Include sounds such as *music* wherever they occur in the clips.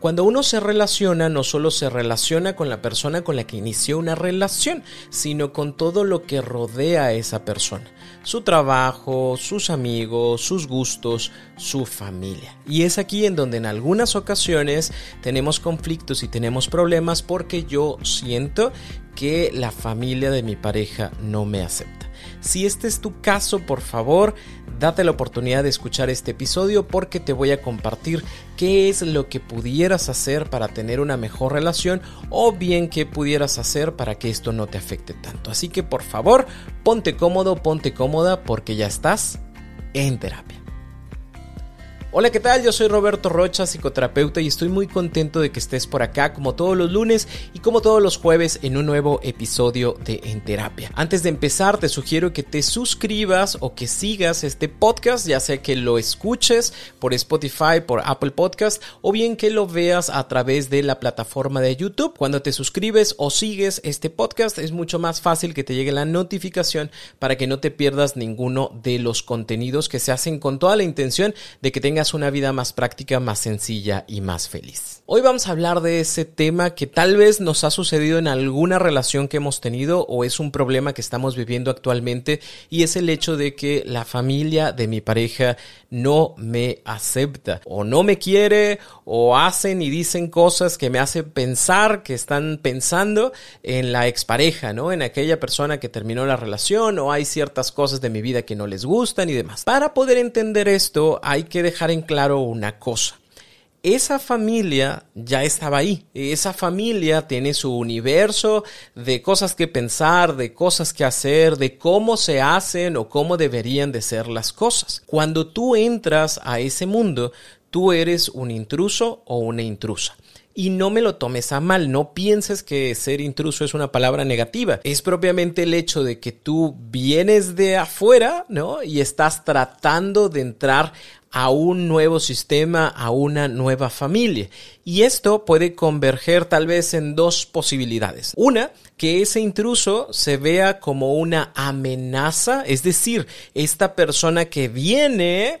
Cuando uno se relaciona, no solo se relaciona con la persona con la que inició una relación, sino con todo lo que rodea a esa persona. Su trabajo, sus amigos, sus gustos, su familia. Y es aquí en donde en algunas ocasiones tenemos conflictos y tenemos problemas porque yo siento que la familia de mi pareja no me acepta. Si este es tu caso, por favor, date la oportunidad de escuchar este episodio porque te voy a compartir qué es lo que pudieras hacer para tener una mejor relación o bien qué pudieras hacer para que esto no te afecte tanto. Así que por favor, ponte cómodo, ponte cómoda porque ya estás en terapia. Hola, ¿qué tal? Yo soy Roberto Rocha, psicoterapeuta, y estoy muy contento de que estés por acá como todos los lunes y como todos los jueves en un nuevo episodio de En Terapia. Antes de empezar, te sugiero que te suscribas o que sigas este podcast, ya sea que lo escuches por Spotify, por Apple Podcast, o bien que lo veas a través de la plataforma de YouTube. Cuando te suscribes o sigues este podcast, es mucho más fácil que te llegue la notificación para que no te pierdas ninguno de los contenidos que se hacen con toda la intención de que tengas una vida más práctica, más sencilla y más feliz. Hoy vamos a hablar de ese tema que tal vez nos ha sucedido en alguna relación que hemos tenido o es un problema que estamos viviendo actualmente y es el hecho de que la familia de mi pareja no me acepta o no me quiere o hacen y dicen cosas que me hacen pensar que están pensando en la expareja, ¿no? En aquella persona que terminó la relación o hay ciertas cosas de mi vida que no les gustan y demás. Para poder entender esto hay que dejar en claro una cosa. Esa familia ya estaba ahí. Esa familia tiene su universo de cosas que pensar, de cosas que hacer, de cómo se hacen o cómo deberían de ser las cosas. Cuando tú entras a ese mundo, tú eres un intruso o una intrusa. Y no me lo tomes a mal, no pienses que ser intruso es una palabra negativa. Es propiamente el hecho de que tú vienes de afuera, ¿no? Y estás tratando de entrar a un nuevo sistema, a una nueva familia. Y esto puede converger tal vez en dos posibilidades. Una, que ese intruso se vea como una amenaza, es decir, esta persona que viene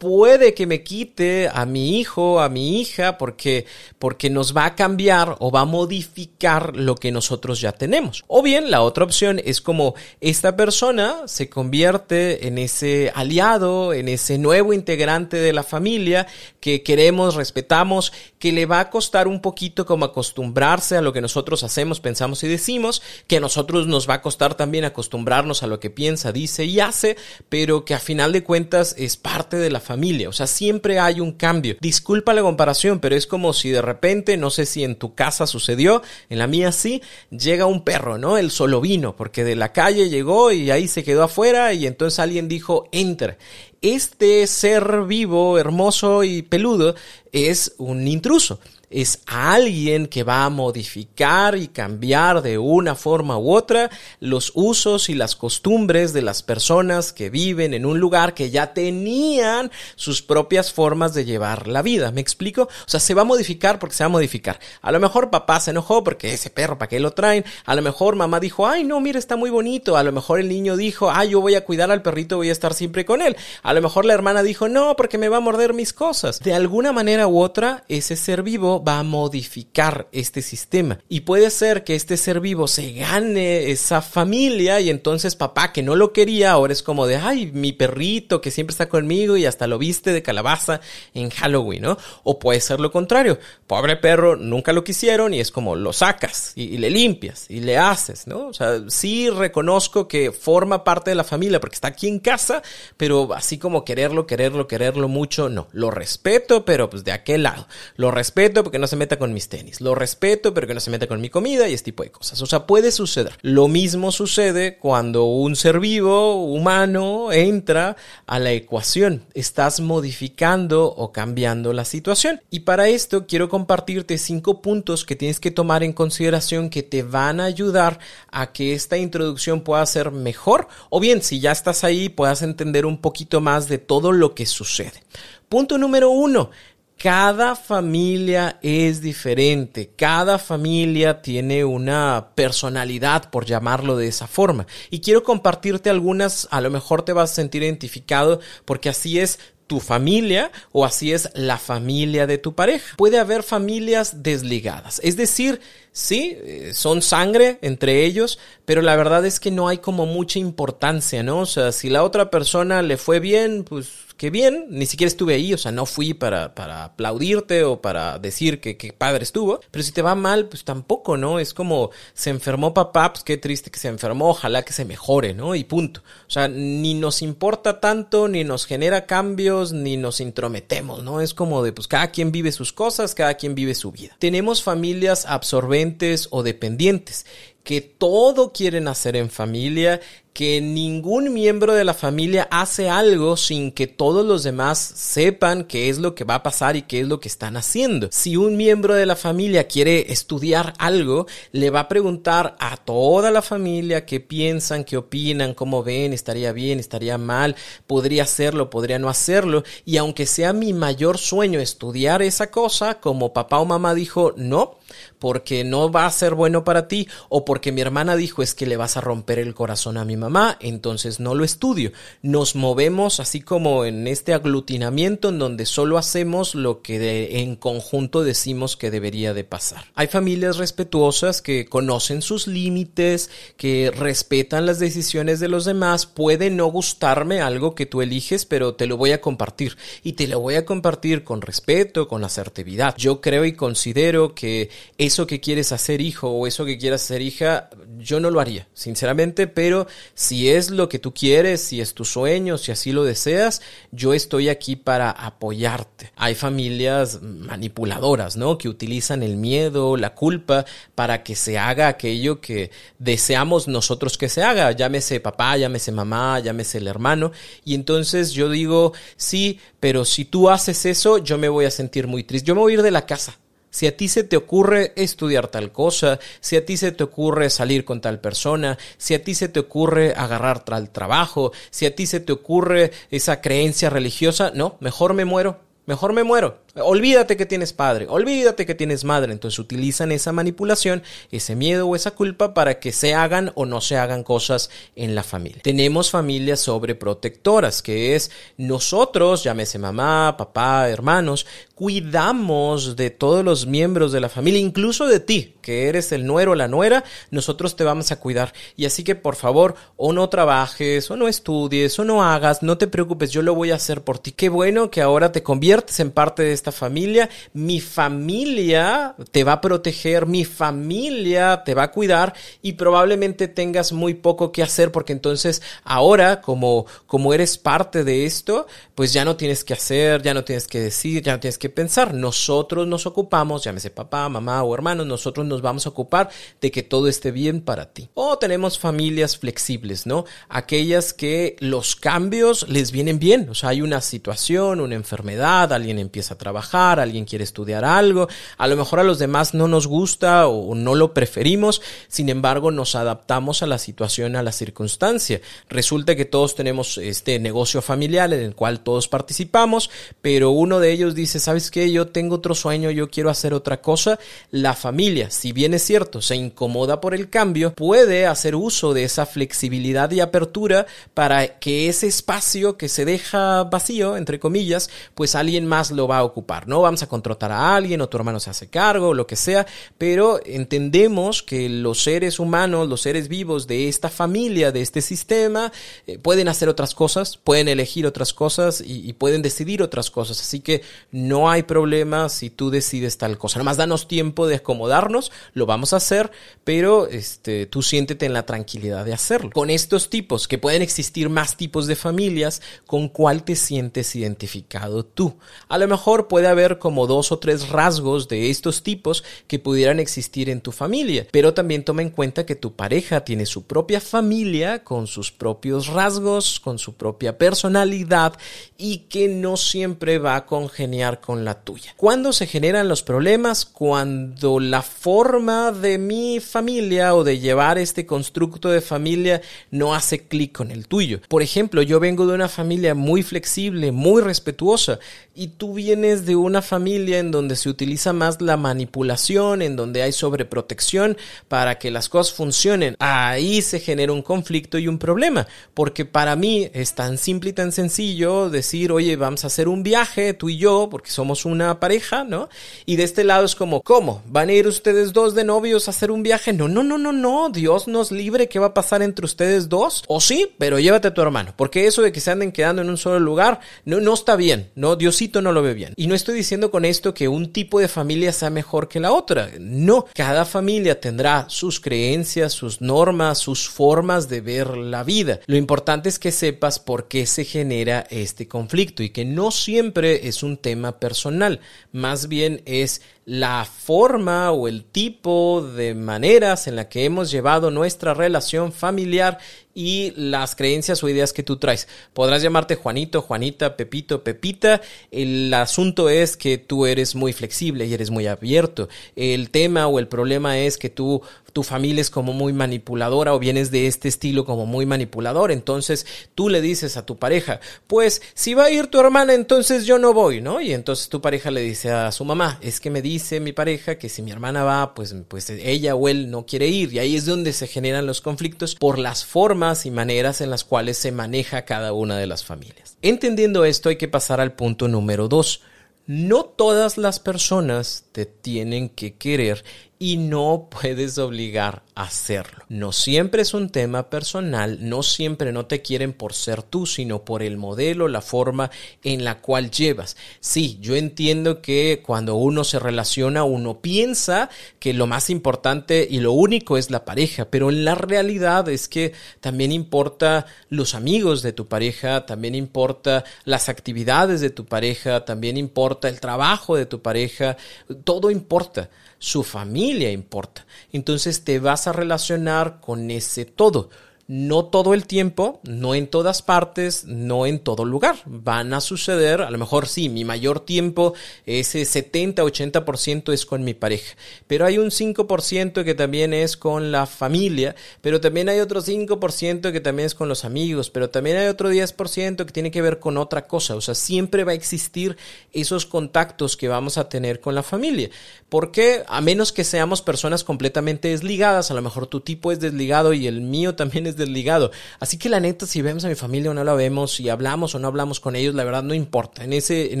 puede que me quite a mi hijo, a mi hija, porque, porque nos va a cambiar o va a modificar lo que nosotros ya tenemos. O bien la otra opción es como esta persona se convierte en ese aliado, en ese nuevo integrante de la familia que queremos, respetamos, que le va a costar un poquito como acostumbrarse a lo que nosotros hacemos, pensamos y decimos, que a nosotros nos va a costar también acostumbrarnos a lo que piensa, dice y hace, pero que a final de cuentas es parte de la familia familia. O sea, siempre hay un cambio. Disculpa la comparación, pero es como si de repente, no sé si en tu casa sucedió, en la mía sí, llega un perro, ¿no? El solo vino, porque de la calle llegó y ahí se quedó afuera y entonces alguien dijo, enter. Este ser vivo, hermoso y peludo es un intruso es alguien que va a modificar y cambiar de una forma u otra los usos y las costumbres de las personas que viven en un lugar que ya tenían sus propias formas de llevar la vida. ¿Me explico? O sea, se va a modificar porque se va a modificar. A lo mejor papá se enojó porque ese perro, ¿para qué lo traen? A lo mejor mamá dijo, ay, no, mira, está muy bonito. A lo mejor el niño dijo, ay, yo voy a cuidar al perrito, voy a estar siempre con él. A lo mejor la hermana dijo, no, porque me va a morder mis cosas. De alguna manera u otra, ese ser vivo va a modificar este sistema. Y puede ser que este ser vivo se gane esa familia y entonces papá que no lo quería ahora es como de, ay, mi perrito que siempre está conmigo y hasta lo viste de calabaza en Halloween, ¿no? O puede ser lo contrario. Pobre perro, nunca lo quisieron y es como lo sacas y, y le limpias y le haces, ¿no? O sea, sí reconozco que forma parte de la familia porque está aquí en casa, pero así como quererlo, quererlo, quererlo mucho, no. Lo respeto, pero pues de aquel lado. Lo respeto porque no se meta con mis tenis. Lo respeto, pero que no se meta con mi comida y este tipo de cosas. O sea, puede suceder. Lo mismo sucede cuando un ser vivo, humano, entra a la ecuación. Estás modificando o cambiando la situación. Y para esto quiero compartirte cinco puntos que tienes que tomar en consideración que te van a ayudar a que esta introducción pueda ser mejor o bien si ya estás ahí puedas entender un poquito más de todo lo que sucede. Punto número uno. Cada familia es diferente, cada familia tiene una personalidad, por llamarlo de esa forma. Y quiero compartirte algunas, a lo mejor te vas a sentir identificado porque así es tu familia o así es la familia de tu pareja. Puede haber familias desligadas, es decir, sí, eh, son sangre entre ellos, pero la verdad es que no hay como mucha importancia, ¿no? O sea, si la otra persona le fue bien, pues qué bien, ni siquiera estuve ahí, o sea, no fui para, para aplaudirte o para decir que, que padre estuvo, pero si te va mal, pues tampoco, ¿no? Es como, se enfermó papá, pues qué triste que se enfermó, ojalá que se mejore, ¿no? Y punto. O sea, ni nos importa tanto, ni nos genera cambios, ni nos intrometemos, ¿no? Es como de, pues cada quien vive sus cosas, cada quien vive su vida. Tenemos familias absorbentes o dependientes que todo quieren hacer en familia, que ningún miembro de la familia hace algo sin que todos los demás sepan qué es lo que va a pasar y qué es lo que están haciendo. Si un miembro de la familia quiere estudiar algo, le va a preguntar a toda la familia qué piensan, qué opinan, cómo ven, estaría bien, estaría mal, podría hacerlo, podría no hacerlo. Y aunque sea mi mayor sueño estudiar esa cosa, como papá o mamá dijo, no, porque no va a ser bueno para ti o porque mi hermana dijo es que le vas a romper el corazón a mi mamá, entonces no lo estudio. Nos movemos así como en este aglutinamiento en donde solo hacemos lo que en conjunto decimos que debería de pasar. Hay familias respetuosas que conocen sus límites, que respetan las decisiones de los demás, puede no gustarme algo que tú eliges, pero te lo voy a compartir y te lo voy a compartir con respeto, con asertividad. Yo creo y considero que eso que quieres hacer hijo o eso que quieras hacer hija, yo no lo haría, sinceramente, pero si es lo que tú quieres, si es tu sueño, si así lo deseas, yo estoy aquí para apoyarte. Hay familias manipuladoras, ¿no? Que utilizan el miedo, la culpa para que se haga aquello que deseamos nosotros que se haga, llámese papá, llámese mamá, llámese el hermano, y entonces yo digo, sí, pero si tú haces eso, yo me voy a sentir muy triste, yo me voy a ir de la casa, si a ti se te ocurre estudiar tal cosa, si a ti se te ocurre salir con tal persona, si a ti se te ocurre agarrar tal trabajo, si a ti se te ocurre esa creencia religiosa, no, mejor me muero, mejor me muero. Olvídate que tienes padre, olvídate que tienes madre. Entonces utilizan esa manipulación, ese miedo o esa culpa para que se hagan o no se hagan cosas en la familia. Tenemos familias sobreprotectoras, que es nosotros, llámese mamá, papá, hermanos, cuidamos de todos los miembros de la familia, incluso de ti, que eres el nuero o la nuera, nosotros te vamos a cuidar. Y así que por favor, o no trabajes, o no estudies, o no hagas, no te preocupes, yo lo voy a hacer por ti. Qué bueno que ahora te conviertes en parte de esta familia, mi familia te va a proteger, mi familia te va a cuidar y probablemente tengas muy poco que hacer porque entonces ahora como, como eres parte de esto, pues ya no tienes que hacer, ya no tienes que decir, ya no tienes que pensar. Nosotros nos ocupamos, llámese papá, mamá o hermano, nosotros nos vamos a ocupar de que todo esté bien para ti. O tenemos familias flexibles, ¿no? Aquellas que los cambios les vienen bien, o sea, hay una situación, una enfermedad, alguien empieza a trabajar trabajar, alguien quiere estudiar algo, a lo mejor a los demás no nos gusta o no lo preferimos, sin embargo nos adaptamos a la situación, a la circunstancia. Resulta que todos tenemos este negocio familiar en el cual todos participamos, pero uno de ellos dice, ¿sabes qué? Yo tengo otro sueño, yo quiero hacer otra cosa. La familia, si bien es cierto, se incomoda por el cambio, puede hacer uso de esa flexibilidad y apertura para que ese espacio que se deja vacío, entre comillas, pues alguien más lo va a ocupar ¿no? Vamos a contratar a alguien o tu hermano se hace cargo, lo que sea, pero entendemos que los seres humanos, los seres vivos de esta familia, de este sistema, eh, pueden hacer otras cosas, pueden elegir otras cosas y, y, pueden decidir otras cosas. Así que no hay problema si tú decides tal cosa. Nada más danos tiempo de acomodarnos, lo vamos a hacer, pero este, tú siéntete en la tranquilidad de hacerlo. Con estos tipos, que pueden existir más tipos de familias, ¿con cuál te sientes identificado tú? A lo mejor puede haber como dos o tres rasgos de estos tipos que pudieran existir en tu familia, pero también toma en cuenta que tu pareja tiene su propia familia con sus propios rasgos, con su propia personalidad y que no siempre va a congeniar con la tuya. ¿Cuándo se generan los problemas? Cuando la forma de mi familia o de llevar este constructo de familia no hace clic con el tuyo. Por ejemplo, yo vengo de una familia muy flexible, muy respetuosa, y tú vienes de una familia en donde se utiliza más la manipulación, en donde hay sobreprotección para que las cosas funcionen. Ahí se genera un conflicto y un problema, porque para mí es tan simple y tan sencillo decir, oye, vamos a hacer un viaje, tú y yo, porque somos una pareja, ¿no? Y de este lado es como, ¿cómo? ¿Van a ir ustedes dos de novios a hacer un viaje? No, no, no, no, no, Dios nos libre, ¿qué va a pasar entre ustedes dos? O sí, pero llévate a tu hermano, porque eso de que se anden quedando en un solo lugar, no, no está bien, ¿no? Dios no lo ve bien. No estoy diciendo con esto que un tipo de familia sea mejor que la otra. No, cada familia tendrá sus creencias, sus normas, sus formas de ver la vida. Lo importante es que sepas por qué se genera este conflicto y que no siempre es un tema personal, más bien es la forma o el tipo de maneras en la que hemos llevado nuestra relación familiar y las creencias o ideas que tú traes. Podrás llamarte Juanito, Juanita, Pepito, Pepita. El asunto es que tú eres muy flexible y eres muy abierto. El tema o el problema es que tú tu familia es como muy manipuladora o vienes de este estilo como muy manipulador, entonces tú le dices a tu pareja, pues si va a ir tu hermana, entonces yo no voy, ¿no? Y entonces tu pareja le dice a su mamá, es que me dice mi pareja que si mi hermana va, pues, pues ella o él no quiere ir. Y ahí es donde se generan los conflictos por las formas y maneras en las cuales se maneja cada una de las familias. Entendiendo esto hay que pasar al punto número dos. No todas las personas te tienen que querer y no puedes obligar a hacerlo. No siempre es un tema personal, no siempre no te quieren por ser tú, sino por el modelo, la forma en la cual llevas. Sí, yo entiendo que cuando uno se relaciona, uno piensa que lo más importante y lo único es la pareja, pero en la realidad es que también importa los amigos de tu pareja, también importa las actividades de tu pareja, también importa el trabajo de tu pareja, todo importa su familia importa. Entonces te vas a relacionar con ese todo no todo el tiempo, no en todas partes, no en todo lugar. Van a suceder, a lo mejor sí, mi mayor tiempo, ese 70-80% es con mi pareja, pero hay un 5% que también es con la familia, pero también hay otro 5% que también es con los amigos, pero también hay otro 10% que tiene que ver con otra cosa. O sea, siempre va a existir esos contactos que vamos a tener con la familia. Porque a menos que seamos personas completamente desligadas, a lo mejor tu tipo es desligado y el mío también es desligado. Así que la neta, si vemos a mi familia o no la vemos, si hablamos o no hablamos con ellos, la verdad no importa. En ese, en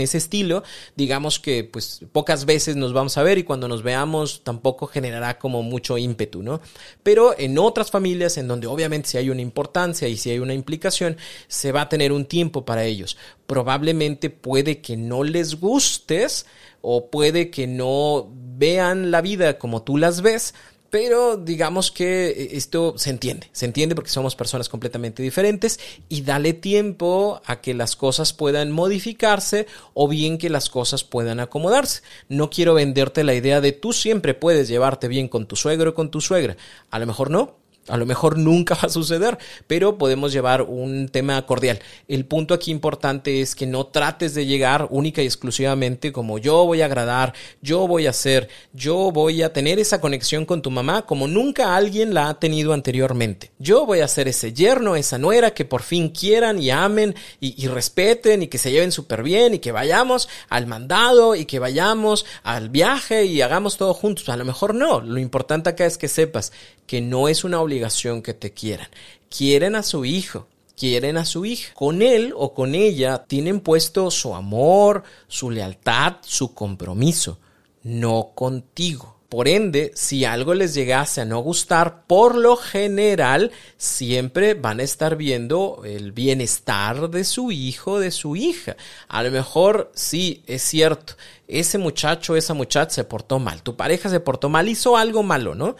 ese estilo, digamos que pues pocas veces nos vamos a ver y cuando nos veamos tampoco generará como mucho ímpetu, ¿no? Pero en otras familias en donde obviamente si hay una importancia y si hay una implicación, se va a tener un tiempo para ellos. Probablemente puede que no les gustes o puede que no vean la vida como tú las ves, pero digamos que eh, esto se entiende, se entiende porque somos personas completamente diferentes y dale tiempo a que las cosas puedan modificarse o bien que las cosas puedan acomodarse. No quiero venderte la idea de tú siempre puedes llevarte bien con tu suegro o con tu suegra. A lo mejor no, a lo mejor nunca *laughs* va a suceder, pero podemos llevar un tema cordial. El punto aquí importante es que no trates de llegar única y exclusivamente como yo voy a agradar, yo voy a hacer, yo voy a tener esa conexión con tu mamá como nunca alguien la ha tenido anteriormente. Yo voy a ser ese yerno, esa nuera que por fin quieran y amen y, y respeten y que se lleven súper bien y que vayamos al mandado y que vayamos al viaje y hagamos todo juntos. A lo mejor no. Lo importante acá es que sepas que no es una obligación que te quieran. Quieren a su hijo, quieren a su hija. Con él o con ella tienen puesto su amor, su lealtad, su compromiso, no contigo. Por ende, si algo les llegase a no gustar, por lo general siempre van a estar viendo el bienestar de su hijo, de su hija. A lo mejor sí, es cierto, ese muchacho, esa muchacha se portó mal, tu pareja se portó mal, hizo algo malo, ¿no?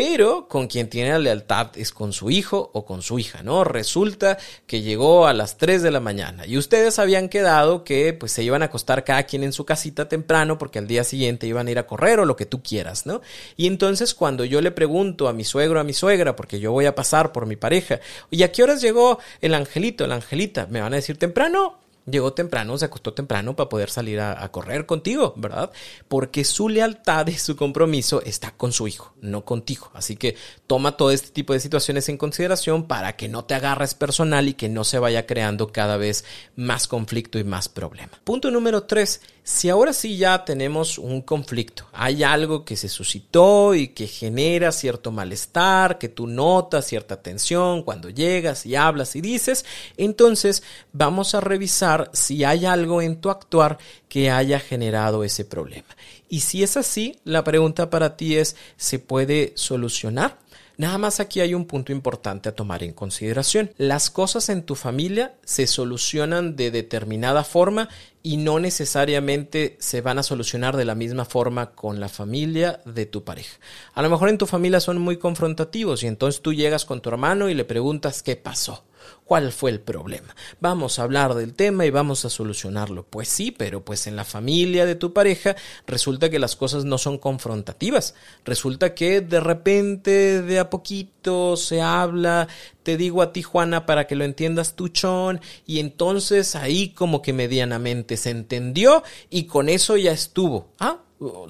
Pero con quien tiene la lealtad es con su hijo o con su hija, ¿no? Resulta que llegó a las 3 de la mañana y ustedes habían quedado que pues se iban a acostar cada quien en su casita temprano porque al día siguiente iban a ir a correr o lo que tú quieras, ¿no? Y entonces cuando yo le pregunto a mi suegro, a mi suegra, porque yo voy a pasar por mi pareja, ¿y a qué horas llegó el angelito, la angelita? Me van a decir temprano llegó temprano, se acostó temprano para poder salir a, correr contigo, ¿verdad? Porque su lealtad y su compromiso está con su hijo, no contigo. Así que toma todo este tipo de situaciones en consideración para que no te agarres personal y que no se vaya creando cada vez más conflicto y más problema. Punto número tres si ahora sí ya tenemos un conflicto, hay algo que se suscitó y que genera cierto malestar, que tú notas cierta tensión cuando llegas y hablas y dices, entonces vamos a revisar si hay algo en tu actuar que haya generado ese problema. Y si es así, la pregunta para ti es, ¿se puede solucionar? Nada más aquí hay un punto importante a tomar en consideración. Las cosas en tu familia se solucionan de determinada forma y no necesariamente se van a solucionar de la misma forma con la familia de tu pareja. A lo mejor en tu familia son muy confrontativos y entonces tú llegas con tu hermano y le preguntas qué pasó. ¿Cuál fue el problema? Vamos a hablar del tema y vamos a solucionarlo. Pues sí, pero pues en la familia de tu pareja resulta que las cosas no son confrontativas. Resulta que de repente, de a poquito, se habla, te digo a ti, Juana, para que lo entiendas tú, Chon, y entonces ahí como que medianamente se entendió y con eso ya estuvo. Ah,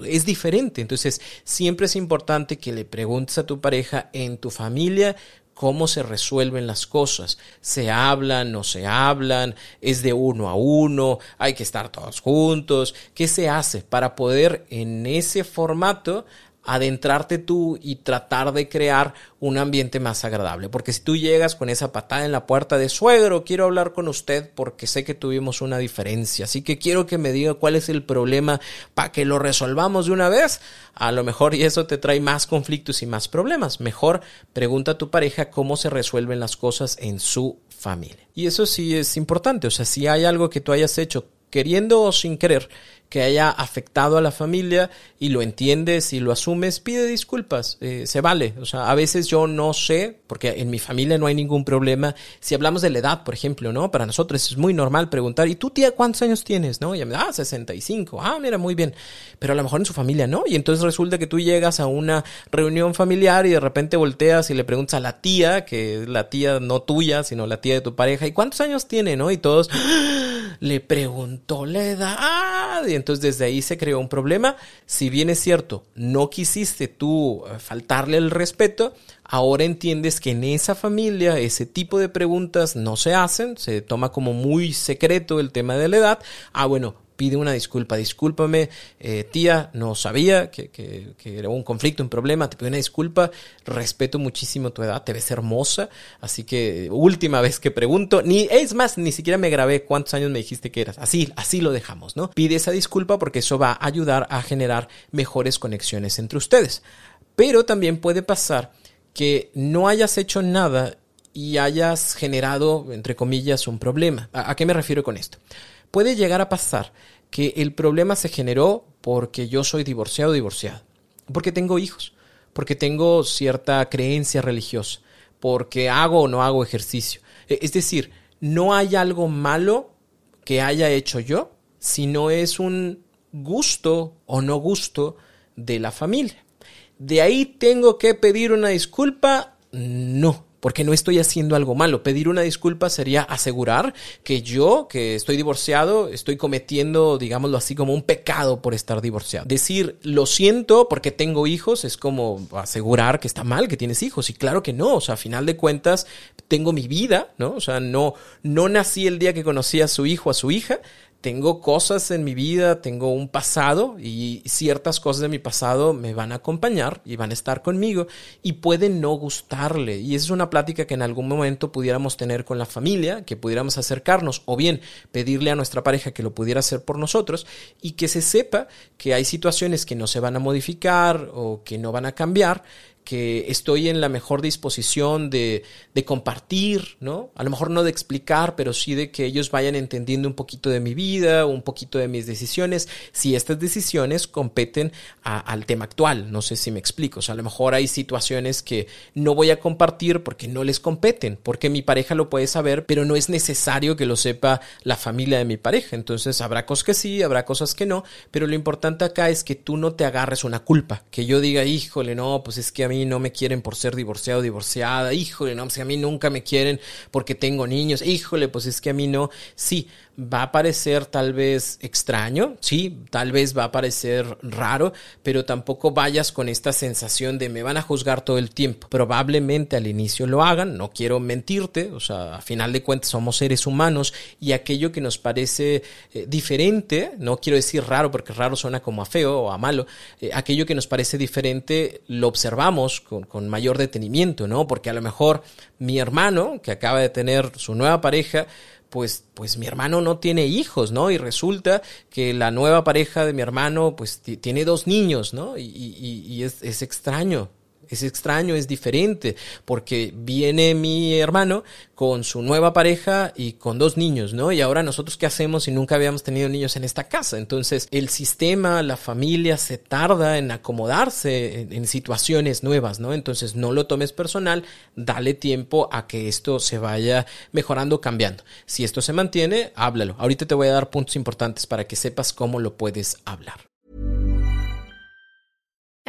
es diferente. Entonces, siempre es importante que le preguntes a tu pareja en tu familia cómo se resuelven las cosas. Se hablan, no se hablan, es de uno a uno, hay que estar todos juntos. ¿Qué se hace para poder en ese formato adentrarte tú y tratar de crear un ambiente más agradable. Porque si tú llegas con esa patada en la puerta de suegro, quiero hablar con usted porque sé que tuvimos una diferencia, así que quiero que me diga cuál es el problema para que lo resolvamos de una vez, a lo mejor y eso te trae más conflictos y más problemas. Mejor pregunta a tu pareja cómo se resuelven las cosas en su familia. Y eso sí es importante, o sea, si hay algo que tú hayas hecho queriendo o sin querer, que haya afectado a la familia y lo entiendes y lo asumes, pide disculpas, eh, se vale. O sea, a veces yo no sé, porque en mi familia no hay ningún problema. Si hablamos de la edad, por ejemplo, ¿no? Para nosotros es muy normal preguntar, ¿y tú, tía, cuántos años tienes? ¿No? Y me da, ah, 65. Ah, mira, muy bien. Pero a lo mejor en su familia no. Y entonces resulta que tú llegas a una reunión familiar y de repente volteas y le preguntas a la tía, que es la tía no tuya, sino la tía de tu pareja, ¿y cuántos años tiene? ¿No? Y todos le preguntó la edad. Y entonces desde ahí se creó un problema. Si bien es cierto, no quisiste tú eh, faltarle el respeto, ahora entiendes que en esa familia ese tipo de preguntas no se hacen, se toma como muy secreto el tema de la edad. Ah, bueno, pide una disculpa, discúlpame, eh, tía, no sabía que, que, era un conflicto, un problema, te pido una disculpa, respeto muchísimo tu edad, te ves hermosa, así que última vez que pregunto, ni, es más, ni siquiera me grabé cuántos años me dijiste que eras, así, así lo dejamos, ¿no? Pide esa disculpa porque eso va a ayudar a generar mejores conexiones entre ustedes. Pero también puede pasar que no hayas hecho nada y hayas generado, entre comillas, un problema. ¿A, qué me refiero con esto? Puede llegar a pasar que el problema se generó porque yo soy divorciado o divorciada, porque tengo hijos, porque tengo cierta creencia religiosa, porque hago o no hago ejercicio. E, es decir, no hay algo malo que haya hecho yo, sino es un gusto o no gusto de la familia. ¿De ahí tengo que pedir una disculpa? No porque no estoy haciendo algo malo. Pedir una disculpa sería asegurar que yo, que estoy divorciado, estoy cometiendo, digámoslo así, como un pecado por estar divorciado. Decir lo siento porque tengo hijos es como asegurar que está mal que tienes hijos. Y claro que no, o sea, a final de cuentas tengo mi vida, ¿no? O sea, no, no nací el día que conocí a su hijo, a su hija, tengo cosas en mi vida, tengo un pasado y ciertas cosas de mi pasado me van a acompañar y van a estar conmigo y pueden no gustarle. Y esa es una plática que en algún momento pudiéramos tener con la familia, que pudiéramos acercarnos o bien pedirle a nuestra pareja que lo pudiera hacer por nosotros y que se sepa que hay situaciones que no se van a modificar o que no van a cambiar que estoy en la mejor disposición de, de, compartir, ¿no? A lo mejor no de explicar, pero sí de que ellos vayan entendiendo un poquito de mi vida, un poquito de mis decisiones, si estas decisiones competen al tema actual, no sé si me explico, o sea, a lo mejor hay situaciones que no voy a compartir porque no les competen, porque mi pareja lo puede saber, pero no es necesario que lo sepa la familia de mi pareja, entonces habrá cosas que sí, habrá cosas que no, pero lo importante acá es que tú no te agarres una culpa, que yo diga, híjole, no, pues es que a mí no me quieren por ser divorciado divorciada, híjole, no, pues a mí nunca me quieren porque tengo niños, híjole, pues es que a mí no, sí, va a parecer tal vez extraño, sí, tal vez va a parecer raro, pero tampoco vayas con esta sensación de me van a juzgar todo el tiempo. Probablemente al inicio lo hagan, no quiero mentirte, o sea, a final de cuentas somos seres humanos y aquello que nos parece eh, diferente, no quiero decir raro porque raro suena como a feo o a malo, eh, aquello que nos parece diferente lo observamos con, con mayor detenimiento, ¿no? Porque a lo mejor mi hermano, que acaba de tener su nueva pareja, pues, pues mi hermano no tiene hijos, ¿no? Y resulta que la nueva pareja de mi hermano, pues tiene dos niños, ¿no? Y, y, y es, es extraño, es extraño, es diferente, porque viene mi hermano con su nueva pareja y con dos niños, ¿no? Y ahora nosotros qué hacemos si nunca habíamos tenido niños en esta casa. Entonces el sistema, la familia se tarda en acomodarse en, situaciones nuevas, ¿no? Entonces no lo tomes personal, dale tiempo a que esto se vaya mejorando, cambiando. Si esto se mantiene, háblalo. Ahorita te voy a dar puntos importantes para que sepas cómo lo puedes hablar.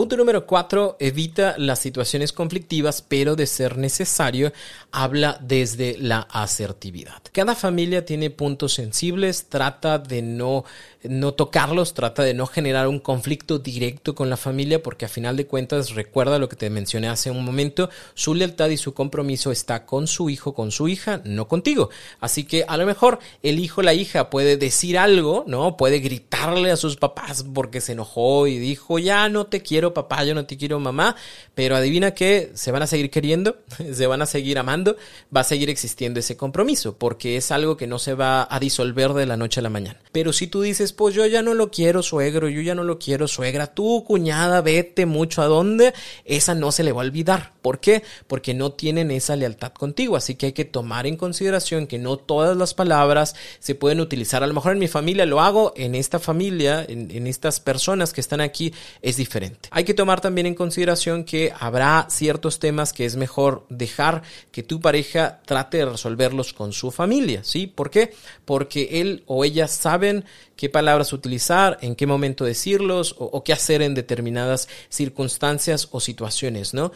Punto número cuatro, evita las situaciones conflictivas, pero de ser necesario, habla desde la asertividad. Cada familia tiene puntos sensibles, trata de no, no tocarlos, trata de no generar un conflicto directo con la familia, porque a final de cuentas, recuerda lo que te mencioné hace un momento, su lealtad y su compromiso está con su hijo, con su hija, no contigo. Así que a lo mejor el hijo, la hija puede decir algo, ¿no? Puede gritarle a sus papás porque se enojó y dijo, ya no te quiero papá, yo no te quiero mamá, pero adivina que se van a seguir queriendo, *laughs* se van a seguir amando, va a seguir existiendo ese compromiso, porque es algo que no se va a disolver de la noche a la mañana. Pero si tú dices, pues yo ya no lo quiero, suegro, yo ya no lo quiero, suegra, tú, cuñada, vete mucho a dónde, esa no se le va a olvidar. ¿Por qué? Porque no tienen esa lealtad contigo, así que hay que tomar en consideración que no todas las palabras se pueden utilizar. A lo mejor en mi familia lo hago, en esta familia, en, estas personas que están aquí, es diferente. Hay que tomar también en consideración que habrá ciertos temas que es mejor dejar que tu pareja trate de resolverlos con su familia, ¿sí? ¿Por qué? Porque él o ella saben qué palabras utilizar, en qué momento decirlos o, qué hacer en determinadas circunstancias o situaciones, ¿no?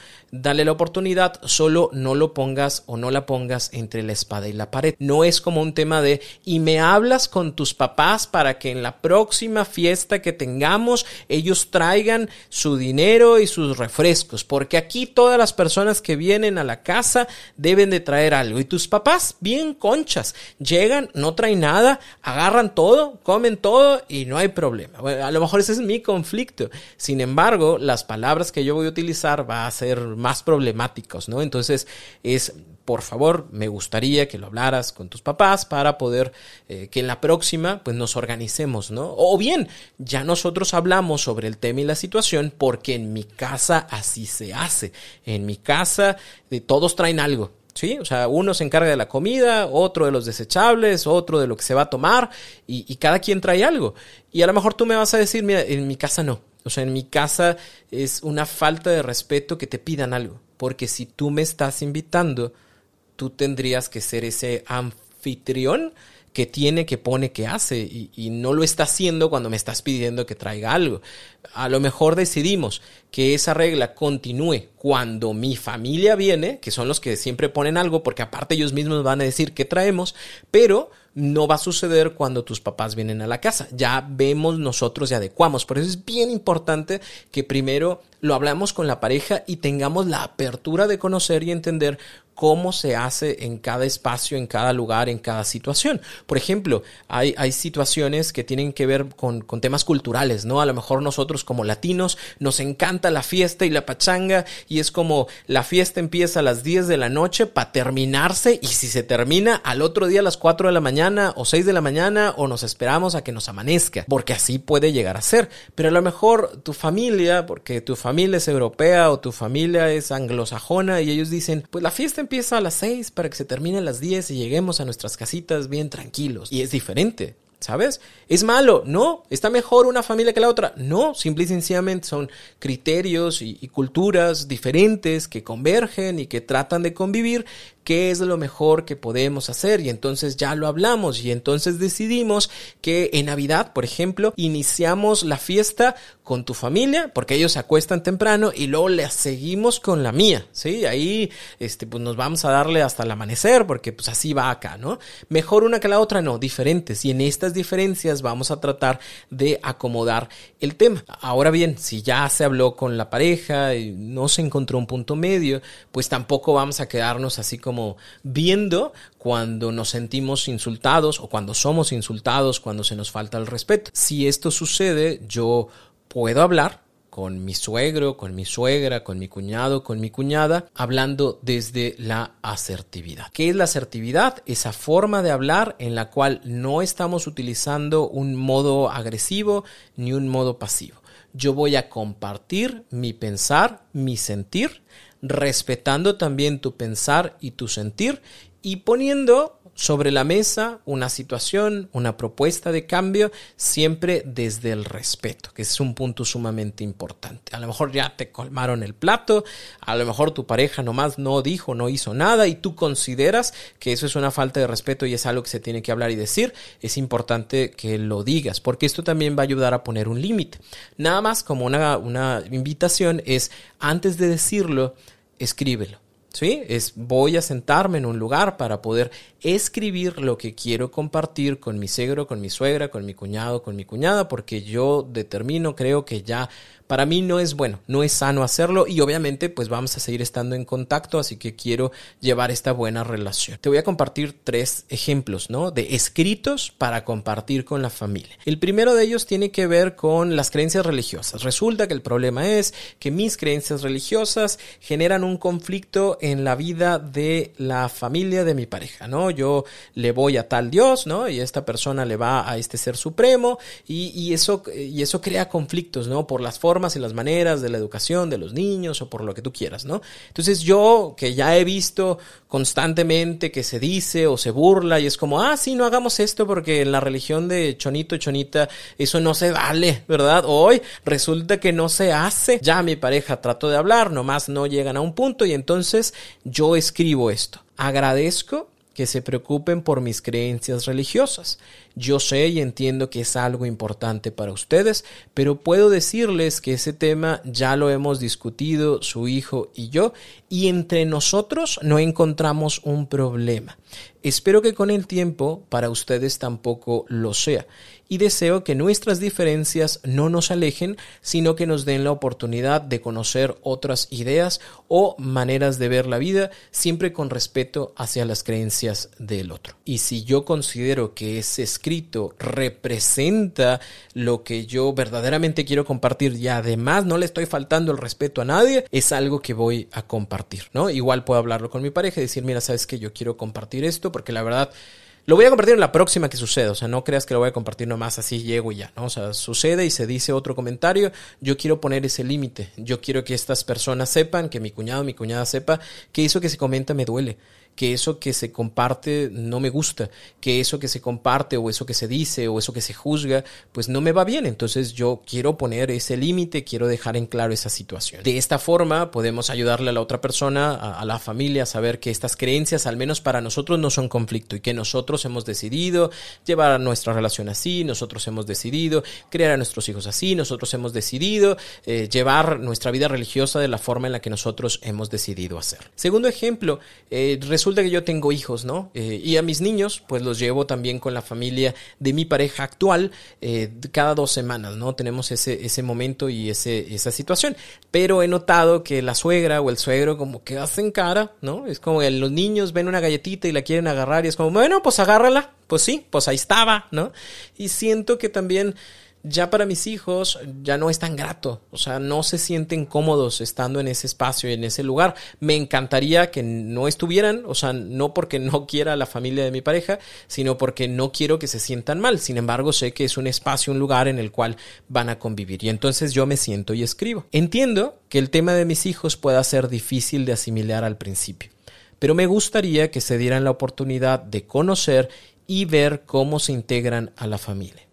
La oportunidad, solo no lo pongas o no la pongas entre la espada y la pared. No es como un tema de y me hablas con tus papás para que en la próxima fiesta que tengamos ellos traigan su dinero y sus refrescos, porque aquí todas las personas que vienen a la casa deben de traer algo y tus papás bien conchas, llegan, no traen nada, agarran todo, comen todo y no hay problema. a lo mejor ese es mi conflicto. Sin embargo, las palabras que yo voy a utilizar va a ser más problemáticos, ¿no? Entonces es por favor, me gustaría que lo hablaras con tus papás para poder eh, que en la próxima pues nos organicemos, ¿no? O bien, ya nosotros hablamos sobre el tema y la situación porque en mi casa así se hace. En mi casa de todos traen algo. ¿sí? O sea, uno se encarga de la comida, otro de los desechables, otro de lo que se va a tomar y, cada quien trae algo. Y a lo mejor tú me vas a decir, mira, en mi casa no. O sea, en mi casa es una falta de respeto que te pidan algo. Porque si tú me estás invitando, tú tendrías que ser ese anfitrión que tiene, que pone, que hace y, no lo está haciendo cuando me estás pidiendo que traiga algo. A lo mejor decidimos que esa regla continúe cuando mi familia viene, que son los que siempre ponen algo, porque aparte ellos mismos van a decir que traemos, pero no va a suceder cuando tus papás vienen a la casa. Ya vemos nosotros y adecuamos. Por eso es bien importante que primero lo hablamos con la pareja y tengamos la apertura de conocer y entender cómo se hace en cada espacio, en cada lugar, en cada situación. Por ejemplo, hay, hay situaciones que tienen que ver con, con, temas culturales, ¿no? A lo mejor nosotros como latinos nos encanta la fiesta y la pachanga y es como la fiesta empieza a las 10 de la noche para terminarse y si se termina al otro día a las 4 de la mañana o 6 de la mañana o nos esperamos a que nos amanezca, porque así puede llegar a ser. Pero a lo mejor tu familia, porque tu familia es europea o tu familia es anglosajona y ellos dicen, pues la fiesta empieza a las 6 para que se termine a las 10 y lleguemos a nuestras casitas bien tranquilos. Y es diferente. ¿Sabes? ¿Es malo? No. ¿Está mejor una familia que la otra? No. Simple y sencillamente son criterios y, y, culturas diferentes que convergen y que tratan de convivir qué es lo mejor que podemos hacer y entonces ya lo hablamos y entonces decidimos que en Navidad, por ejemplo, iniciamos la fiesta con tu familia porque ellos se acuestan temprano y luego le seguimos con la mía, ¿sí? Ahí este pues nos vamos a darle hasta el amanecer porque pues así va acá, ¿no? Mejor una que la otra, no, diferentes y en estas diferencias vamos a tratar de acomodar el tema. Ahora bien, si ya se habló con la pareja y no se encontró un punto medio, pues tampoco vamos a quedarnos así como como viendo cuando nos sentimos insultados o cuando somos insultados, cuando se nos falta el respeto. Si esto sucede, yo puedo hablar con mi suegro, con mi suegra, con mi cuñado, con mi cuñada, hablando desde la asertividad. ¿Qué es la asertividad? Esa forma de hablar en la cual no estamos utilizando un modo agresivo ni un modo pasivo. Yo voy a compartir mi pensar, mi sentir, respetando también tu pensar y tu sentir y poniendo sobre la mesa una situación, una propuesta de cambio, siempre desde el respeto, que es un punto sumamente importante. A lo mejor ya te colmaron el plato, a lo mejor tu pareja nomás no dijo, no hizo nada y tú consideras que eso es una falta de respeto y es algo que se tiene que hablar y decir, es importante que lo digas, porque esto también va a ayudar a poner un límite. Nada más como una, una invitación es, antes de decirlo, escríbelo. ¿Sí? Es voy a sentarme en un lugar para poder escribir lo que quiero compartir con mi suegro, con mi suegra, con mi cuñado, con mi cuñada, porque yo determino, creo que ya para mí no es bueno, no es sano hacerlo y obviamente pues vamos a seguir estando en contacto, así que quiero llevar esta buena relación. Te voy a compartir tres ejemplos, ¿no? De escritos para compartir con la familia. El primero de ellos tiene que ver con las creencias religiosas. Resulta que el problema es que mis creencias religiosas generan un conflicto en la vida de la familia de mi pareja, ¿no? Yo le voy a tal Dios, ¿no? Y esta persona le va a este ser supremo y, y eso, y eso crea conflictos, ¿no? Por las formas y las maneras de la educación de los niños o por lo que tú quieras, ¿no? Entonces yo que ya he visto constantemente que se dice o se burla y es como, ah, sí, no hagamos esto porque en la religión de Chonito Chonita eso no se vale, ¿verdad? Hoy resulta que no se hace. Ya mi pareja trató de hablar, nomás no llegan a un punto y entonces yo escribo esto. Agradezco que se preocupen por mis creencias religiosas. Yo sé y entiendo que es algo importante para ustedes, pero puedo decirles que ese tema ya lo hemos discutido su hijo y yo, y entre nosotros no encontramos un problema. Espero que con el tiempo para ustedes tampoco lo sea y deseo que nuestras diferencias no nos alejen, sino que nos den la oportunidad de conocer otras ideas o maneras de ver la vida, siempre con respeto hacia las creencias del otro. Y si yo considero que ese escrito representa lo que yo verdaderamente quiero compartir y además no le estoy faltando el respeto a nadie, es algo que voy a compartir, ¿no? Igual puedo hablarlo con mi pareja y decir, mira, sabes que yo quiero compartir esto porque la verdad lo voy a compartir en la próxima que suceda, o sea, no creas que lo voy a compartir nomás así llego y ya, ¿no? O sea, sucede y se dice otro comentario, yo quiero poner ese límite, yo quiero que estas personas sepan, que mi cuñado, mi cuñada sepa que eso que se comenta me duele, que eso que se comparte no me gusta, que eso que se comparte o eso que se dice o eso que se juzga, pues no me va bien. Entonces yo quiero poner ese límite, quiero dejar en claro esa situación. De esta forma podemos ayudarle a la otra persona, a, la familia, a saber que estas creencias, al menos para nosotros, no son conflicto y que nosotros hemos decidido llevar a nuestra relación así, nosotros hemos decidido crear a nuestros hijos así, nosotros hemos decidido eh, llevar nuestra vida religiosa de la forma en la que nosotros hemos decidido hacer. Segundo ejemplo, eh, resulta que yo tengo hijos, ¿no? Eh, y a mis niños, pues los llevo también con la familia de mi pareja actual cada dos semanas, ¿no? Tenemos ese, ese momento y ese, esa situación. Pero he notado que la suegra o el suegro como que hacen cara, ¿no? Es como que los niños ven una galletita y la quieren agarrar y es como, bueno, pues agárrala. Pues sí, pues ahí estaba, ¿no? Y siento que también ya para mis hijos ya no es tan grato, o sea, no se sienten cómodos estando en ese espacio y en ese lugar. Me encantaría que no estuvieran, o sea, no porque no quiera la familia de mi pareja, sino porque no quiero que se sientan mal. Sin embargo, sé que es un espacio, un lugar en el cual van a convivir y entonces yo me siento y escribo. Entiendo que el tema de mis hijos pueda ser difícil de asimilar al principio, pero me gustaría que se dieran la oportunidad de conocer y ver cómo se integran a la familia.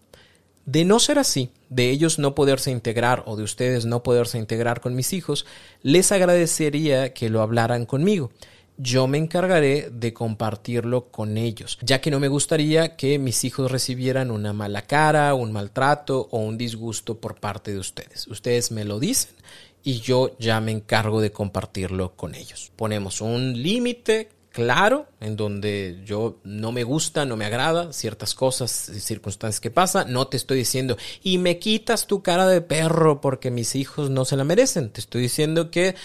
De no ser así, de ellos no poderse integrar o de ustedes no poderse integrar con mis hijos, les agradecería que lo hablaran conmigo. Yo me encargaré de compartirlo con ellos, ya que no me gustaría que mis hijos recibieran una mala cara, un maltrato o un disgusto por parte de ustedes. Ustedes me lo dicen y yo ya me encargo de compartirlo con ellos. Ponemos un límite claro, en donde yo no me gusta, no me agrada ciertas cosas y circunstancias que pasan. No te estoy diciendo, y me quitas tu cara de perro porque mis hijos no se la merecen. Te estoy diciendo que,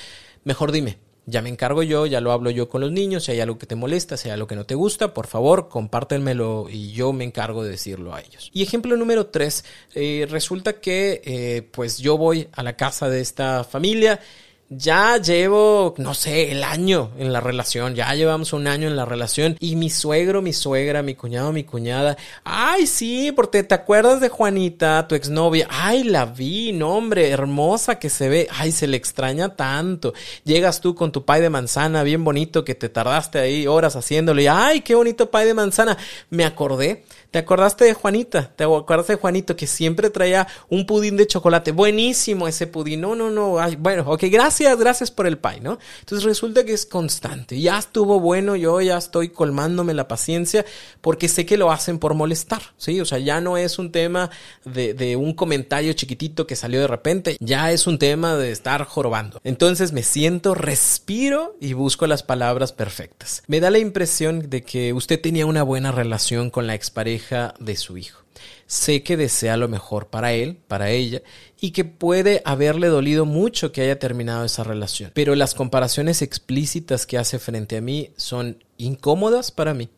mejor dime, ya me encargo yo, ya lo hablo yo con los niños, si hay algo que te molesta, si hay algo que no te gusta, por favor, compártenmelo y yo me encargo de decirlo a ellos. Y ejemplo número tres, eh, resulta que eh, pues yo voy a la casa de esta familia ya llevo, no sé, el año en la relación, ya llevamos un año en la relación y mi suegro, mi suegra, mi cuñado, mi cuñada, ay sí, porque te acuerdas de Juanita, tu exnovia, ay la vi, no hombre, hermosa que se ve, ay se le extraña tanto, llegas tú con tu pay de manzana bien bonito que te tardaste ahí horas haciéndolo y ay qué bonito pay de manzana, me acordé ¿Te acordaste de Juanita? ¿Te acordaste de Juanito que siempre traía un pudín de chocolate? Buenísimo ese pudín. No, no, no. bueno, ok, gracias, gracias por el pie, ¿no? Entonces resulta que es constante. Ya estuvo bueno, yo ya estoy colmándome la paciencia porque sé que lo hacen por molestar, ¿sí? O sea, ya no es un tema de, de un comentario chiquitito que salió de repente, ya es un tema de estar jorobando. Entonces me siento, respiro y busco las palabras perfectas. Me da la impresión de que usted tenía una buena relación con la expareja de su hijo. Sé que desea lo mejor para él, para ella, y que puede haberle dolido mucho que haya terminado esa relación. Pero las comparaciones explícitas que hace frente a mí son incómodas para mí.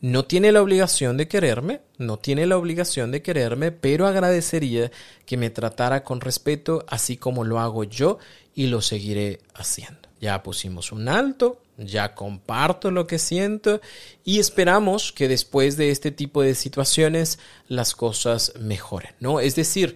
No tiene la obligación de quererme, no tiene la obligación de quererme, pero agradecería que me tratara con respeto, así como lo hago yo, y lo seguiré haciendo. Ya pusimos un alto, ya comparto lo que siento y esperamos que después de este tipo de situaciones las cosas mejoren, ¿no? Es decir,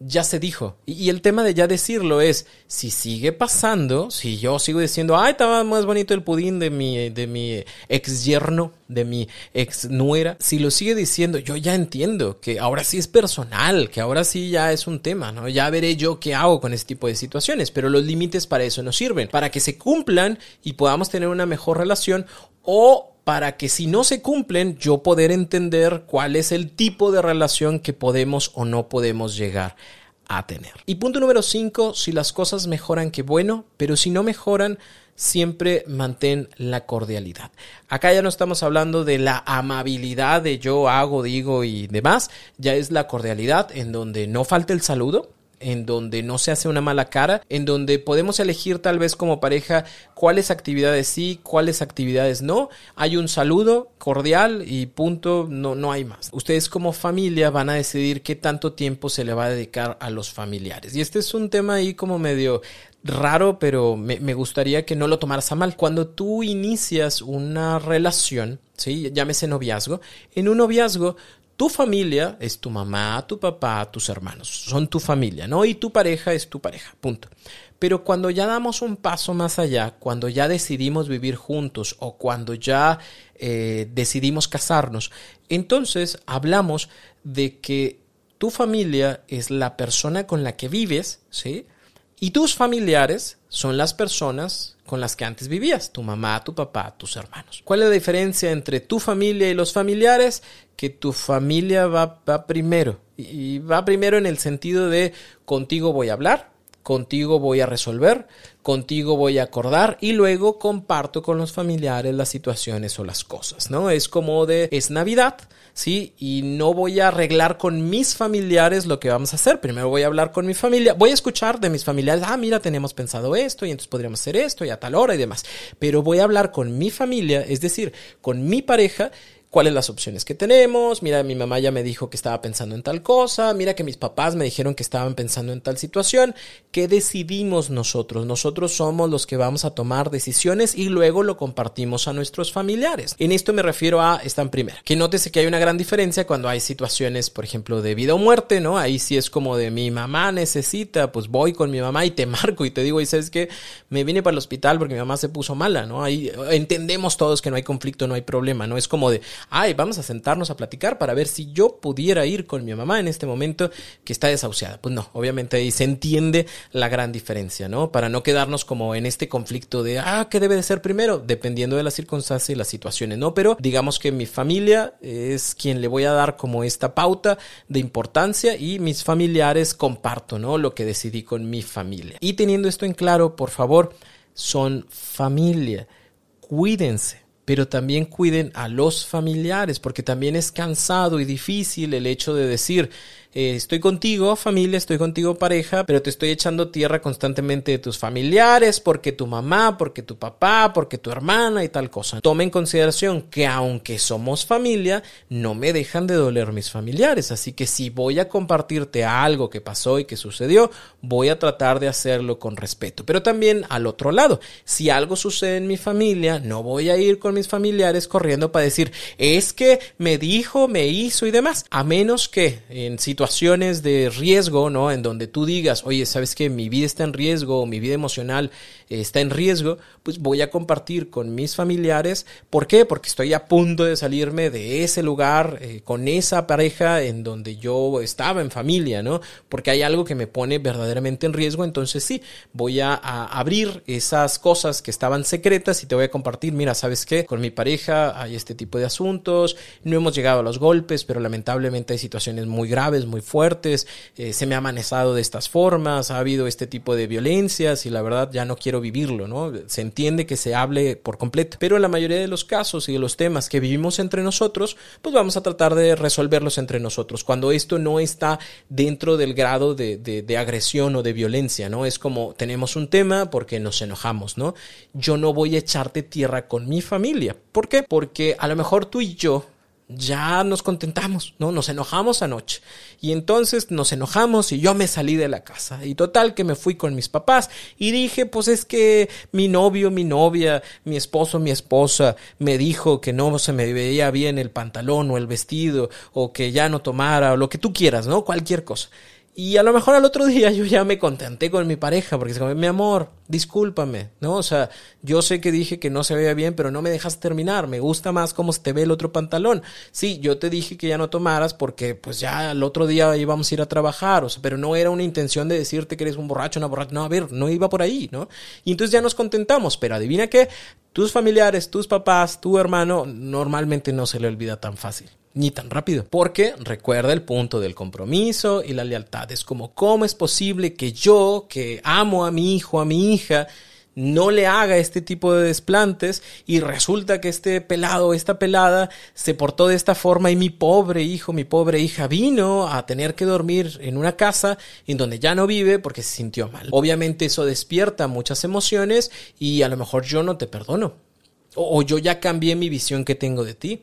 ya se dijo. Y, el tema de ya decirlo es, si sigue pasando, si yo sigo diciendo, ay, estaba más bonito el pudín de mi, de mi ex yerno, de mi ex nuera, si lo sigue diciendo, yo ya entiendo que ahora sí es personal, que ahora sí ya es un tema, ¿no? Ya veré yo qué hago con este tipo de situaciones, pero los límites para eso nos sirven, para que se cumplan y podamos tener una mejor relación o para que si no se cumplen, yo poder entender cuál es el tipo de relación que podemos o no podemos llegar a tener. Y punto número 5, si las cosas mejoran, qué bueno, pero si no mejoran, siempre mantén la cordialidad. Acá ya no estamos hablando de la amabilidad de yo hago, digo y demás, ya es la cordialidad en donde no falte el saludo, en donde no se hace una mala cara, en donde podemos elegir tal vez como pareja cuáles actividades sí, cuáles actividades no. Hay un saludo cordial y punto, no, no hay más. Ustedes como familia van a decidir qué tanto tiempo se le va a dedicar a los familiares. Y este es un tema ahí como medio raro, pero me, me, gustaría que no lo tomaras a mal. Cuando tú inicias una relación, ¿sí? Llámese noviazgo. En un noviazgo, tu familia es tu mamá, tu papá, tus hermanos, son tu familia, ¿no? Y tu pareja es tu pareja, punto. Pero cuando ya damos un paso más allá, cuando ya decidimos vivir juntos o cuando ya eh, decidimos casarnos, entonces hablamos de que tu familia es la persona con la que vives, ¿sí? Y tus familiares son las personas con las que antes vivías, tu mamá, tu papá, tus hermanos. ¿Cuál es la diferencia entre tu familia y los familiares? Que tu familia va, va primero. Y va primero en el sentido de contigo voy a hablar, contigo voy a resolver, contigo voy a acordar y luego comparto con los familiares las situaciones o las cosas, ¿no? Es como de, es Navidad, ¿sí? Y no voy a arreglar con mis familiares lo que vamos a hacer. Primero voy a hablar con mi familia, voy a escuchar de mis familiares, ah, mira, tenemos pensado esto y entonces podríamos hacer esto y a tal hora y demás. Pero voy a hablar con mi familia, es decir, con mi pareja cuáles las opciones que tenemos, mira, mi mamá ya me dijo que estaba pensando en tal cosa, mira que mis papás me dijeron que estaban pensando en tal situación, ¿qué decidimos nosotros? Nosotros somos los que vamos a tomar decisiones y luego lo compartimos a nuestros familiares. En esto me refiero a, esta en primera, que nótese que hay una gran diferencia cuando hay situaciones, por ejemplo, de vida o muerte, ¿no? Ahí sí es como de mi mamá necesita, pues voy con mi mamá y te *laughs* marco y te digo, y sabes que me vine para el hospital porque mi mamá se puso mala, ¿no? Ahí entendemos todos que no hay conflicto, no hay problema, ¿no? Es como de, ay, vamos a sentarnos a platicar para ver si yo pudiera ir con mi mamá en este momento que está desahuciada. Pues no, obviamente ahí se entiende la gran diferencia, ¿no? Para no quedarnos como en este conflicto de, ah, ¿qué debe de ser primero? Dependiendo de las circunstancias y las situaciones, ¿no? Pero digamos que mi familia es quien le voy a dar como esta pauta de importancia y mis familiares comparto, ¿no? Lo que decidí con mi familia. Y teniendo esto en claro, por favor, son familia. Cuídense pero también cuiden a los familiares, porque también es cansado y difícil el hecho de decir, eh, estoy contigo familia, estoy contigo pareja, pero te estoy echando tierra constantemente de tus familiares, porque tu mamá, porque tu papá, porque tu hermana y tal cosa. Toma en consideración que aunque somos familia, no me dejan de doler mis familiares, así que si voy a compartirte algo que pasó y que sucedió, voy a tratar de hacerlo con respeto. Pero también al otro lado, si algo sucede en mi familia, no voy a ir con mis familiares corriendo para decir, es que me dijo, me hizo y demás, a menos que en situaciones situaciones de riesgo, ¿no? En donde tú digas, oye, ¿sabes que mi vida está en riesgo o mi vida emocional está en riesgo? Pues voy a compartir con mis familiares. ¿Por qué? Porque estoy a punto de salirme de ese lugar eh, con esa pareja en donde yo estaba en familia, ¿no? Porque hay algo que me pone verdaderamente en riesgo. Entonces sí, voy a, abrir esas cosas que estaban secretas y te voy a compartir. Mira, ¿sabes qué? Con mi pareja hay este tipo de asuntos. No hemos llegado a los golpes, pero lamentablemente hay situaciones muy graves, muy fuertes, eh, se me ha manejado de estas formas, ha habido este tipo de violencias y la verdad ya no quiero vivirlo, ¿no? Entiende que se hable por completo, pero en la mayoría de los casos y de los temas que vivimos entre nosotros, pues vamos a tratar de resolverlos entre nosotros. Cuando esto no está dentro del grado de, de agresión o de violencia, ¿no? Es como tenemos un tema porque nos enojamos, ¿no? Yo no voy a echarte tierra con mi familia. ¿Por qué? Porque a lo mejor tú y yo ya nos contentamos, ¿no? Nos enojamos anoche. Y entonces nos enojamos y yo me salí de la casa. Y total que me fui con mis papás y dije, pues es que mi novio, mi novia, mi esposo, mi esposa me dijo que no se me veía bien el pantalón o el vestido o que ya no tomara o lo que tú quieras, ¿no? Cualquier cosa. Y a lo mejor al otro *laughs* día yo ya me contenté con mi pareja, porque como, mi amor, discúlpame, ¿no? O sea, yo sé que dije que no se veía bien, pero no me dejas terminar, me gusta más cómo se te ve el otro pantalón. Sí, yo te dije que ya no tomaras porque pues ya al otro día íbamos a ir a trabajar, o sea, pero no era una intención de decirte que eres un borracho, una borracha, no, a ver, no iba por ahí, ¿no? Y entonces ya nos contentamos, pero adivina qué, tus familiares, tus papás, tu hermano, normalmente no se le olvida tan fácil ni tan rápido. Porque recuerda el punto del compromiso y la lealtad. Es como, ¿cómo es posible que yo, que amo a mi hijo, a mi hija, no le haga este tipo de desplantes y resulta que este pelado, esta pelada se portó de esta forma y mi pobre hijo, mi pobre hija vino a tener que dormir en una casa en donde ya no vive porque se sintió mal. Obviamente eso despierta muchas emociones y a lo mejor yo no te perdono. O, yo ya cambié mi visión que tengo de ti.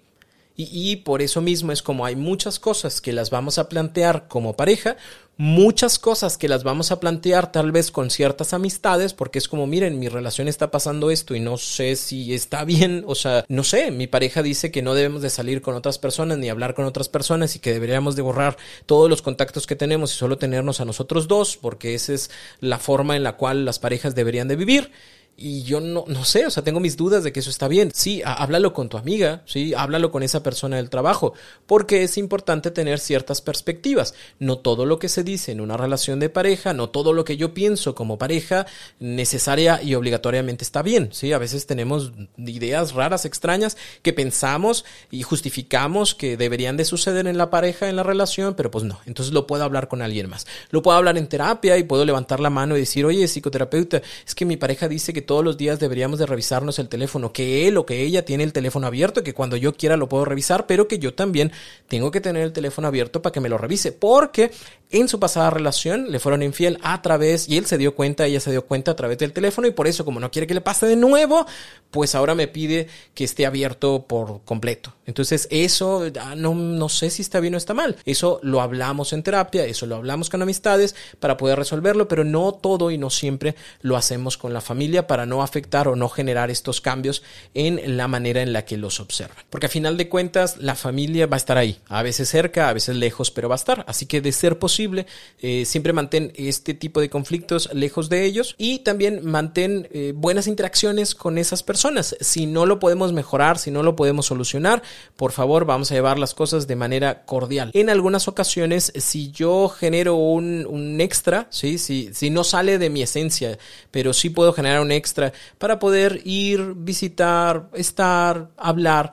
Y, por eso mismo es como hay muchas cosas que las vamos a plantear como pareja, muchas cosas que las vamos a plantear tal vez con ciertas amistades, porque es como, miren, mi relación está pasando esto y no sé si está bien, o sea, no sé, mi pareja dice que no debemos de salir con otras personas ni hablar con otras personas y que deberíamos de borrar todos los contactos que tenemos y solo tenernos a nosotros dos, porque esa es la forma en la cual las parejas deberían de vivir. Y yo no, no sé, o sea, tengo mis dudas de que eso está bien. Sí, háblalo con tu amiga, sí, háblalo con esa persona del trabajo, porque es importante tener ciertas perspectivas. No todo lo que se dice en una relación de pareja, no todo lo que yo pienso como pareja, necesaria y obligatoriamente está bien, sí. A veces tenemos ideas raras, extrañas, que pensamos y justificamos que deberían de suceder en la pareja, en la relación, pero pues no. Entonces lo puedo hablar con alguien más. Lo puedo hablar en terapia y puedo levantar la mano y decir, oye, psicoterapeuta, es que mi pareja dice que todos los días deberíamos de revisarnos el teléfono, que él o que ella tiene el teléfono abierto, que cuando yo quiera lo puedo revisar, pero que yo también tengo que tener el teléfono abierto para que me lo revise, porque en su pasada relación le fueron infiel a través, y él se dio cuenta, ella se dio cuenta a través del teléfono, y por eso, como no quiere que le pase de nuevo, pues ahora me pide que esté abierto por completo. Entonces, eso ah, no, no sé si está bien o está mal. Eso lo hablamos en terapia, eso lo hablamos con amistades para poder resolverlo, pero no todo y no siempre lo hacemos con la familia para no afectar o no generar estos cambios en la manera en la que los observan. Porque a final de cuentas, la familia va a estar ahí, a veces cerca, a veces lejos, pero va a estar. Así que de ser posible, eh, siempre mantén este tipo de conflictos lejos de ellos y también mantén eh, buenas interacciones con esas personas. Si no lo podemos mejorar, si no lo podemos solucionar, por favor, vamos a llevar las cosas de manera cordial. En algunas ocasiones, si yo genero un, un extra, ¿sí? Si, si no sale de mi esencia, pero sí puedo generar un extra para poder ir, visitar, estar, hablar,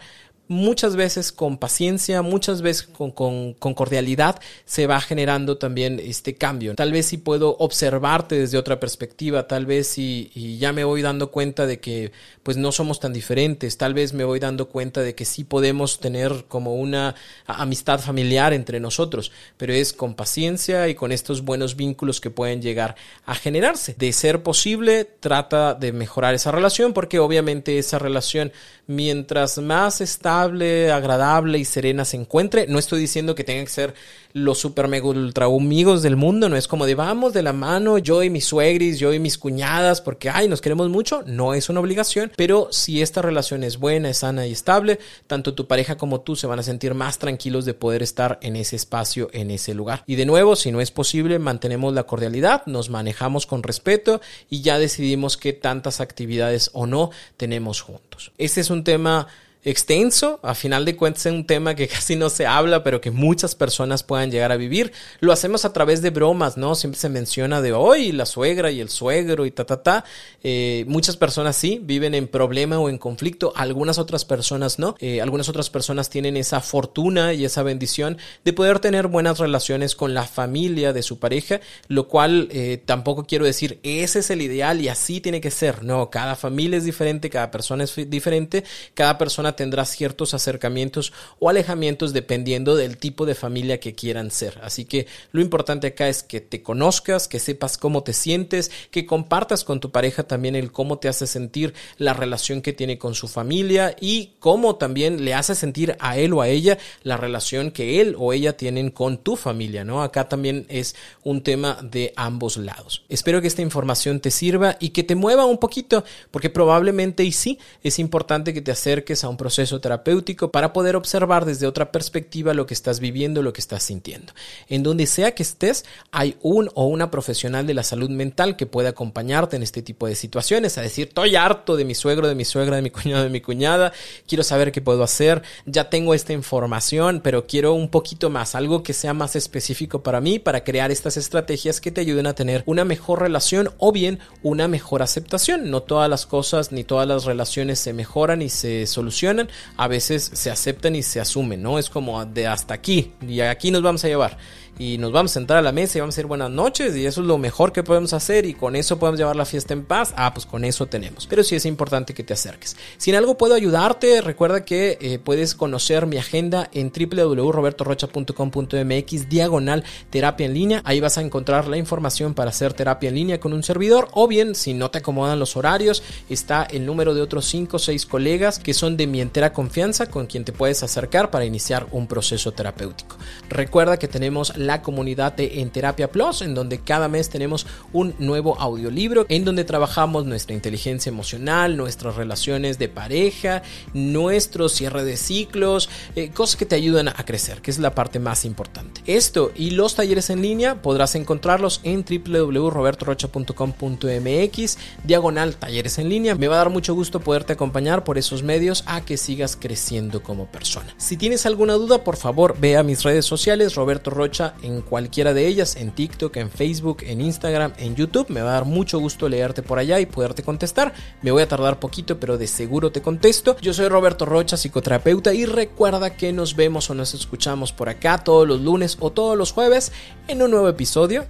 muchas veces con paciencia, muchas veces con, cordialidad, se va generando también este cambio. Tal vez si puedo observarte desde otra perspectiva, tal vez si y ya me voy dando cuenta de que pues no somos tan diferentes, tal vez me voy dando cuenta de que sí podemos tener como una amistad familiar entre nosotros, pero es con paciencia y con estos buenos vínculos que pueden llegar a generarse. De ser posible, trata de mejorar esa relación porque obviamente esa relación mientras más agradable y serena se encuentre, no estoy diciendo que tenga que ser los super mega ultra amigos del mundo, no es como de vamos de la mano, yo y mis suegris, yo y mis cuñadas, porque ay, nos queremos mucho, no es una obligación, pero si esta relación es buena, es sana y estable, tanto tu pareja como tú se van a sentir más tranquilos de poder estar en ese espacio, en ese lugar. Y de nuevo, si no es posible, mantenemos la cordialidad, nos manejamos con respeto y ya decidimos qué tantas actividades o no tenemos juntos. Este es un tema extenso, a final de cuentas es un tema que *laughs* casi no se habla, pero que muchas personas puedan llegar a vivir. Lo hacemos a través de bromas, ¿no? Siempre se menciona de hoy la suegra y el suegro y ta, ta, ta. Eh, muchas personas sí viven en problema o en conflicto, algunas otras personas no. Eh, algunas otras personas tienen esa fortuna y esa bendición de poder tener buenas relaciones con la familia de su pareja, lo cual eh, tampoco quiero decir ese es el ideal y así tiene que ser. No, cada familia es diferente, cada persona es diferente, cada persona tendrá ciertos acercamientos o alejamientos dependiendo del tipo de familia que quieran ser. Así que lo importante acá es que te conozcas, que sepas cómo te sientes, que compartas con tu pareja también el cómo te hace sentir la relación que tiene con su familia y cómo también le hace sentir a él o a ella la relación que él o ella tienen con tu familia, ¿no? Acá también es un tema de ambos lados. Espero que esta información te sirva y que te mueva un poquito, porque probablemente y sí es importante que te acerques a un proceso terapéutico para poder observar desde otra perspectiva lo que estás viviendo, lo que estás sintiendo. En donde sea que estés, hay un o una profesional de la salud mental que puede acompañarte en este tipo de situaciones, a decir, estoy harto de mi suegro, de mi suegra, de mi cuñado, de mi cuñada, quiero saber qué puedo hacer, ya tengo esta información, pero quiero un poquito más, algo que sea más específico para mí, para crear estas estrategias que te ayuden a tener una mejor relación o bien una mejor aceptación. No todas las cosas ni todas las relaciones se mejoran y se solucionan a veces se aceptan y se asumen, ¿no? Es como de hasta aquí y aquí nos vamos a llevar y nos vamos a sentar a la mesa y vamos a decir buenas noches y eso es lo mejor que podemos hacer y con eso podemos llevar la fiesta en paz. Ah, pues con eso tenemos. Pero sí es importante que te acerques. Si en algo puedo ayudarte, recuerda que eh, puedes conocer mi agenda en www.robertorocha.com.mx diagonal terapia en línea. Ahí vas a encontrar la información para hacer terapia en línea con un servidor o bien si no te acomodan los horarios, está el número de otros 5 o 6 colegas que son de mi entera confianza con quien te puedes acercar para iniciar un proceso terapéutico. Recuerda que tenemos la comunidad de En Terapia Plus, en donde cada mes tenemos un nuevo audiolibro, en donde trabajamos nuestra inteligencia emocional, nuestras relaciones de pareja, nuestro cierre de ciclos, eh, cosas que te ayudan a crecer, que es la parte más importante. Esto y los talleres en línea podrás encontrarlos en www.robertorocha.com.mx, diagonal talleres en línea. Me va a dar mucho gusto poderte acompañar por esos medios a que sigas creciendo como persona. Si tienes alguna duda, por favor, ve a mis redes sociales, Roberto Rocha, en cualquiera de ellas, en TikTok, en Facebook, en Instagram, en YouTube. Me va a dar mucho gusto leerte por allá y poderte contestar. Me voy a tardar poquito, pero de seguro te contesto. Yo soy Roberto Rocha, psicoterapeuta, y recuerda que nos vemos o nos escuchamos por acá todos los lunes o todos los jueves en un nuevo episodio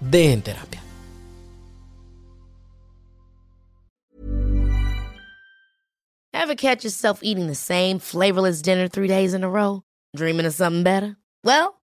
de En Terapia. Ever catch yourself eating the same flavorless dinner three days in a row? Dreaming of something better? Well,